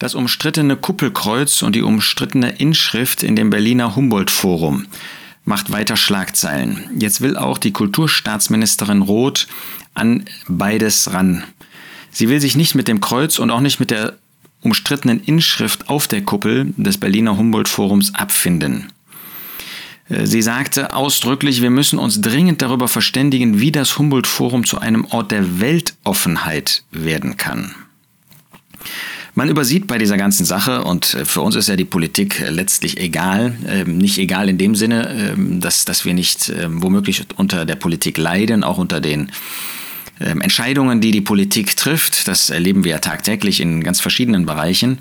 Das umstrittene Kuppelkreuz und die umstrittene Inschrift in dem Berliner Humboldt-Forum macht weiter Schlagzeilen. Jetzt will auch die Kulturstaatsministerin Roth an beides ran. Sie will sich nicht mit dem Kreuz und auch nicht mit der umstrittenen Inschrift auf der Kuppel des Berliner Humboldt-Forums abfinden. Äh, sie sagte ausdrücklich, wir müssen uns dringend darüber verständigen, wie das Humboldt-Forum zu einem Ort der Weltoffenheit werden kann. Man übersieht bei dieser ganzen Sache, und äh, für uns ist ja die Politik äh, letztlich egal, ähm, nicht egal in dem Sinne, ähm, dass, dass wir nicht ähm, womöglich unter der Politik leiden, auch unter den Entscheidungen, die die Politik trifft. Das erleben wir ja tagtäglich in ganz verschiedenen Bereichen.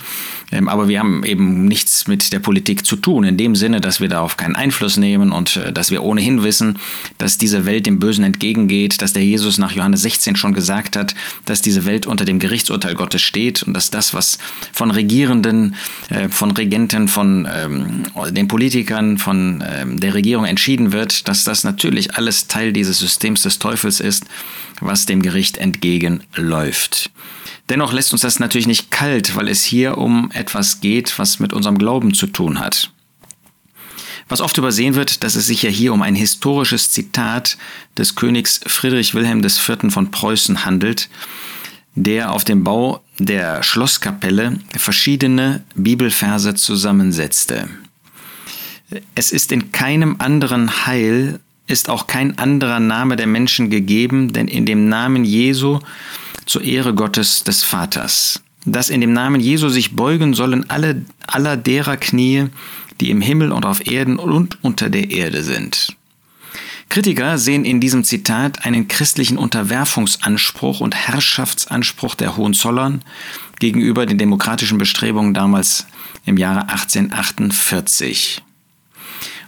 Ähm, aber wir haben eben nichts mit der Politik zu tun, in dem Sinne, dass wir darauf keinen Einfluss nehmen und äh, dass wir ohnehin wissen, dass diese Welt dem Bösen entgegengeht, dass der Jesus nach Johannes 16 schon gesagt hat, dass diese Welt unter dem Gerichtsurteil Gottes steht und dass das, was von Regierenden, äh, von Regenten, von ähm, den Politikern, von der Regierung entschieden wird, dass das natürlich alles Teil dieses Systems des Teufels ist, was dem Gericht entgegenläuft. Dennoch lässt uns das natürlich nicht kalt, weil es hier um etwas geht, was mit unserem Glauben zu tun hat. Was oft übersehen wird, dass es sich ja hier um ein historisches Zitat des Königs Friedrich Wilhelm IV. von Preußen handelt, der auf dem Bau der Schlosskapelle verschiedene Bibelverse zusammensetzte. Es ist in keinem anderen Heil ist auch kein anderer Name der Menschen gegeben, denn in dem Namen Jesu zur Ehre Gottes des Vaters. Dass in dem Namen Jesu sich beugen sollen alle aller derer Knie, die im Himmel und auf Erden und unter der Erde sind. Kritiker sehen in diesem Zitat einen christlichen Unterwerfungsanspruch und Herrschaftsanspruch der Hohenzollern gegenüber den demokratischen Bestrebungen damals im Jahre 1848.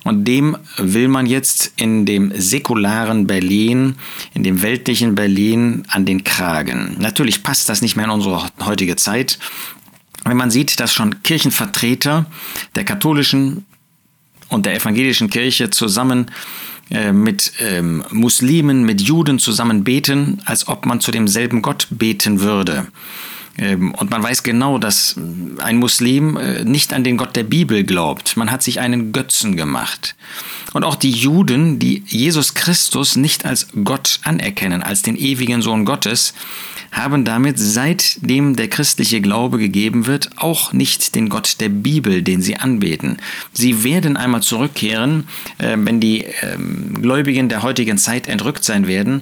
Und dem will man jetzt in dem säkularen Berlin, in dem weltlichen Berlin an den Kragen. Natürlich passt das nicht mehr in unsere heutige Zeit. Wenn man sieht, dass schon Kirchenvertreter der katholischen und der evangelischen Kirche zusammen äh, mit ähm, Muslimen, mit Juden zusammen beten, als ob man zu demselben Gott beten würde. Ähm, und man weiß genau, dass ein Muslim äh, nicht an den Gott der Bibel glaubt. Man hat sich einen Götzen gemacht. Und auch die Juden, die Jesus Christus nicht als Gott anerkennen, als den ewigen Sohn Gottes, haben damit, seitdem der christliche Glaube gegeben wird, auch nicht den Gott der Bibel, den sie anbeten. Sie werden einmal zurückkehren, äh, wenn die ähm, Gläubigen der heutigen Zeit entrückt sein werden,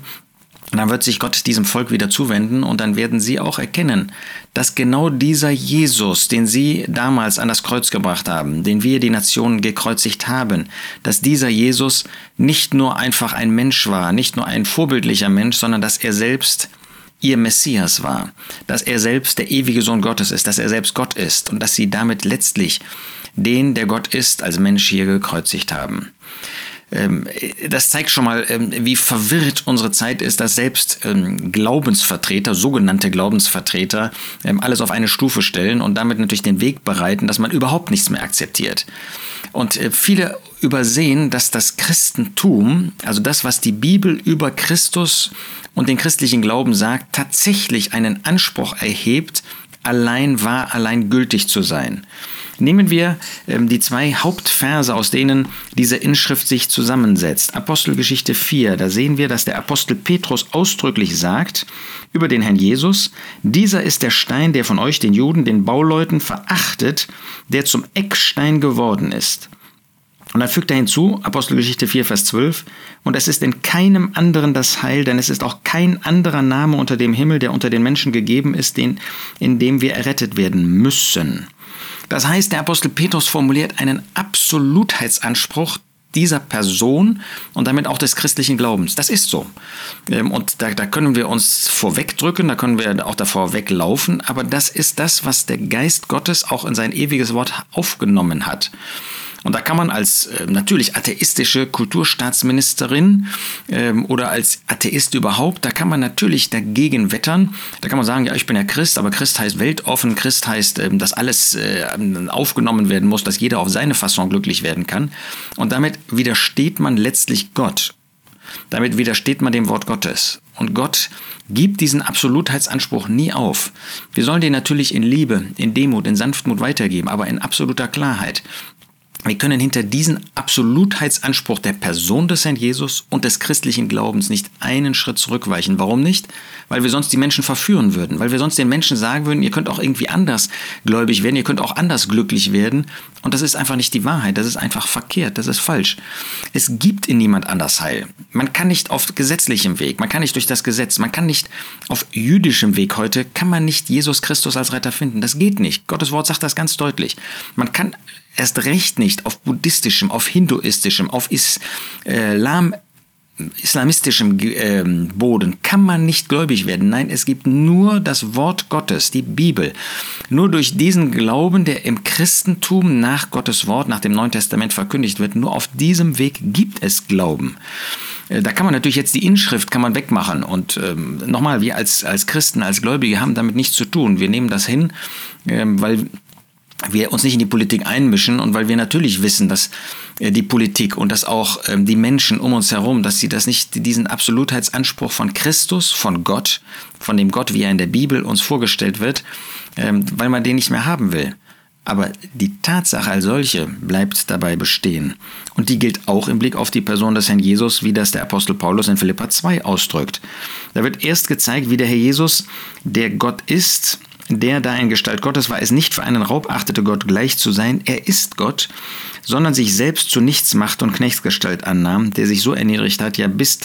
und dann wird sich Gott diesem Volk wieder zuwenden und dann werden sie auch erkennen, dass genau dieser Jesus, den sie damals an das Kreuz gebracht haben, den wir die Nationen gekreuzigt haben, dass dieser Jesus nicht nur einfach ein Mensch war, nicht nur ein vorbildlicher Mensch, sondern dass er selbst ihr Messias war, dass er selbst der ewige Sohn Gottes ist, dass er selbst Gott ist und dass sie damit letztlich den, der Gott ist, als Mensch hier gekreuzigt haben. Ähm, das zeigt schon mal, ähm, wie verwirrt unsere Zeit ist, dass selbst ähm, Glaubensvertreter, sogenannte Glaubensvertreter, alles auf eine Stufe stellen und damit natürlich den Weg bereiten, dass man überhaupt nichts mehr akzeptiert. Und äh, viele übersehen, dass das Christentum, also das, was die Bibel über Christus und den christlichen Glauben sagt, tatsächlich einen Anspruch erhebt, allein wahr, allein gültig zu sein. Nehmen wir ähm, die zwei Hauptverse, aus denen diese Inschrift sich zusammensetzt. Apostelgeschichte 4, da sehen wir, dass der Apostel Petrus ausdrücklich sagt über den Herrn Jesus, dieser ist der Stein, der von euch, den Juden, den Bauleuten verachtet, der zum Eckstein geworden ist. Und dann fügt er hinzu, Apostelgeschichte 4, Vers 12, und es ist in keinem anderen das Heil, denn es ist auch kein anderer Name unter dem Himmel, der unter den Menschen gegeben ist, den, in dem wir errettet werden müssen. Das heißt, der Apostel Petrus formuliert einen Absolutheitsanspruch dieser Person und damit auch des christlichen Glaubens. Das ist so. Ähm, und da, da können wir uns vorwegdrücken, da können wir auch davor weglaufen, aber das ist das, was der Geist Gottes auch in sein ewiges Wort aufgenommen hat. Und da kann man als äh, natürlich atheistische Kulturstaatsministerin ähm, oder als Atheist überhaupt, da kann man natürlich dagegen wettern. Da kann man sagen, ja, ich bin ja Christ, aber Christ heißt weltoffen, Christ heißt, ähm, dass alles äh, aufgenommen werden muss, dass jeder auf seine Fasson glücklich werden kann. Und damit widersteht man letztlich Gott. Damit widersteht man dem Wort Gottes. Und Gott gibt diesen Absolutheitsanspruch nie auf. Wir sollen den natürlich in Liebe, in Demut, in Sanftmut weitergeben, aber in absoluter Klarheit. Wir können hinter diesen Absolutheitsanspruch der Person des Herrn Jesus und des christlichen Glaubens nicht einen Schritt zurückweichen. Warum nicht? Weil wir sonst die Menschen verführen würden, weil wir sonst den Menschen sagen würden, ihr könnt auch irgendwie anders gläubig werden, ihr könnt auch anders glücklich werden. Und das ist einfach nicht die Wahrheit, das ist einfach verkehrt, das ist falsch. Es gibt in niemand anders Heil. Man kann nicht auf gesetzlichem Weg, man kann nicht durch das Gesetz, man kann nicht auf jüdischem Weg heute, kann man nicht Jesus Christus als Retter finden. Das geht nicht. Gottes Wort sagt das ganz deutlich. Man kann erst recht nicht auf buddhistischem, auf hinduistischem, auf Islam islamistischem äh, Boden kann man nicht gläubig werden. Nein, es gibt nur das Wort Gottes, die Bibel. Nur durch diesen Glauben, der im Christentum nach Gottes Wort, nach dem Neuen Testament verkündigt wird, nur auf diesem Weg gibt es Glauben. Äh, da kann man natürlich jetzt die Inschrift kann man wegmachen und ähm, nochmal, wir als, als Christen, als Gläubige haben damit nichts zu tun. Wir nehmen das hin, ähm, weil wir uns nicht in die Politik einmischen und weil wir natürlich wissen, dass äh, die Politik und dass auch ähm, die Menschen um uns herum, dass sie das nicht diesen Absolutheitsanspruch von Christus, von Gott, von dem Gott, wie er in der Bibel uns vorgestellt wird, ähm, weil man den nicht mehr haben will. Aber die Tatsache als solche bleibt dabei bestehen. Und die gilt auch im Blick auf die Person des Herrn Jesus, wie das der Apostel Paulus in Philippa 2 ausdrückt. Da wird erst gezeigt, wie der Herr Jesus, der Gott ist, der da in Gestalt Gottes war, es nicht für einen Raub achtete, Gott gleich zu sein, er ist Gott, sondern sich selbst zu nichts macht und Knechtsgestalt annahm, der sich so erniedrigt hat, ja bis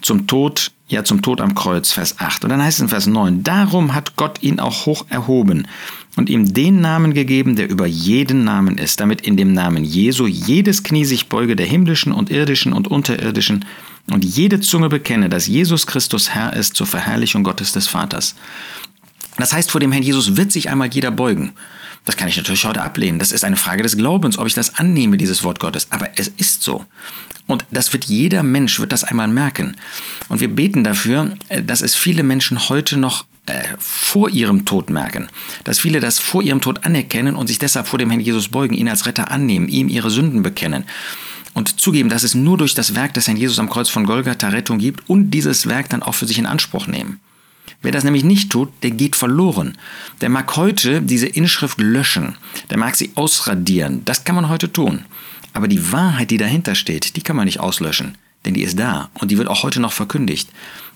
zum Tod, ja zum Tod am Kreuz, Vers 8. Und dann heißt es in Vers 9, darum hat Gott ihn auch hoch erhoben und ihm den Namen gegeben, der über jeden Namen ist, damit in dem Namen Jesu jedes Knie sich beuge der himmlischen und irdischen und unterirdischen und jede Zunge bekenne, dass Jesus Christus Herr ist zur Verherrlichung Gottes des Vaters. Das heißt, vor dem Herrn Jesus wird sich einmal jeder beugen. Das kann ich natürlich heute ablehnen. Das ist eine Frage des Glaubens, ob ich das annehme, dieses Wort Gottes. Aber es ist so. Und das wird jeder Mensch, wird das einmal merken. Und wir beten dafür, äh, dass es viele Menschen heute noch äh, vor ihrem Tod merken. Dass viele das vor ihrem Tod anerkennen und sich deshalb vor dem Herrn Jesus beugen, ihn als Retter annehmen, ihm ihre Sünden bekennen. Und zugeben, dass es nur durch das Werk des Herrn Jesus am Kreuz von Golgatha Rettung gibt und dieses Werk dann auch für sich in Anspruch nehmen. Wer das nämlich nicht tut, der geht verloren. Der mag heute diese Inschrift löschen, der mag sie ausradieren. Das kann man heute tun. Aber die Wahrheit, die dahinter steht, die kann man nicht auslöschen. Denn die ist da und die wird auch heute noch verkündigt.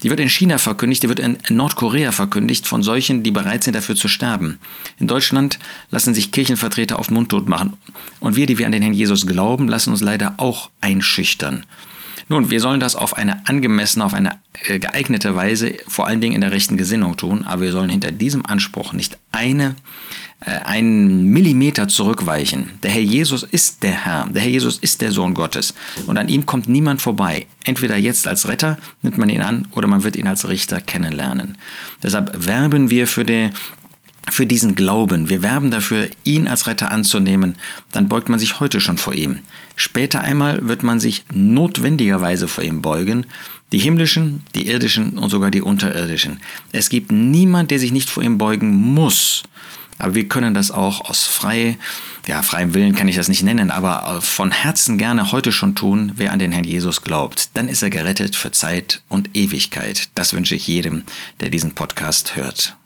Die wird in China verkündigt, die wird in Nordkorea verkündigt von solchen, die bereit sind dafür zu sterben. In Deutschland lassen sich Kirchenvertreter auf Mundtot machen. Und wir, die wir an den Herrn Jesus glauben, lassen uns leider auch einschüchtern. Nun, wir sollen das auf eine angemessene, auf eine äh, geeignete Weise, vor allen Dingen in der rechten Gesinnung tun, aber wir sollen hinter diesem Anspruch nicht eine, äh, einen Millimeter zurückweichen. Der Herr Jesus ist der Herr, der Herr Jesus ist der Sohn Gottes und an ihm kommt niemand vorbei. Entweder jetzt als Retter nimmt man ihn an oder man wird ihn als Richter kennenlernen. Deshalb werben wir für die für diesen Glauben. Wir werben dafür, ihn als Retter anzunehmen, dann beugt man sich heute schon vor ihm. Später einmal wird man sich notwendigerweise vor ihm beugen, die himmlischen, die irdischen und sogar die unterirdischen. Es gibt niemand, der sich nicht vor ihm beugen muss. Aber wir können das auch aus frei, ja, freiem Willen kann ich das nicht nennen, aber von Herzen gerne heute schon tun, wer an den Herrn Jesus glaubt. Dann ist er gerettet für Zeit und Ewigkeit. Das wünsche ich jedem, der diesen Podcast hört.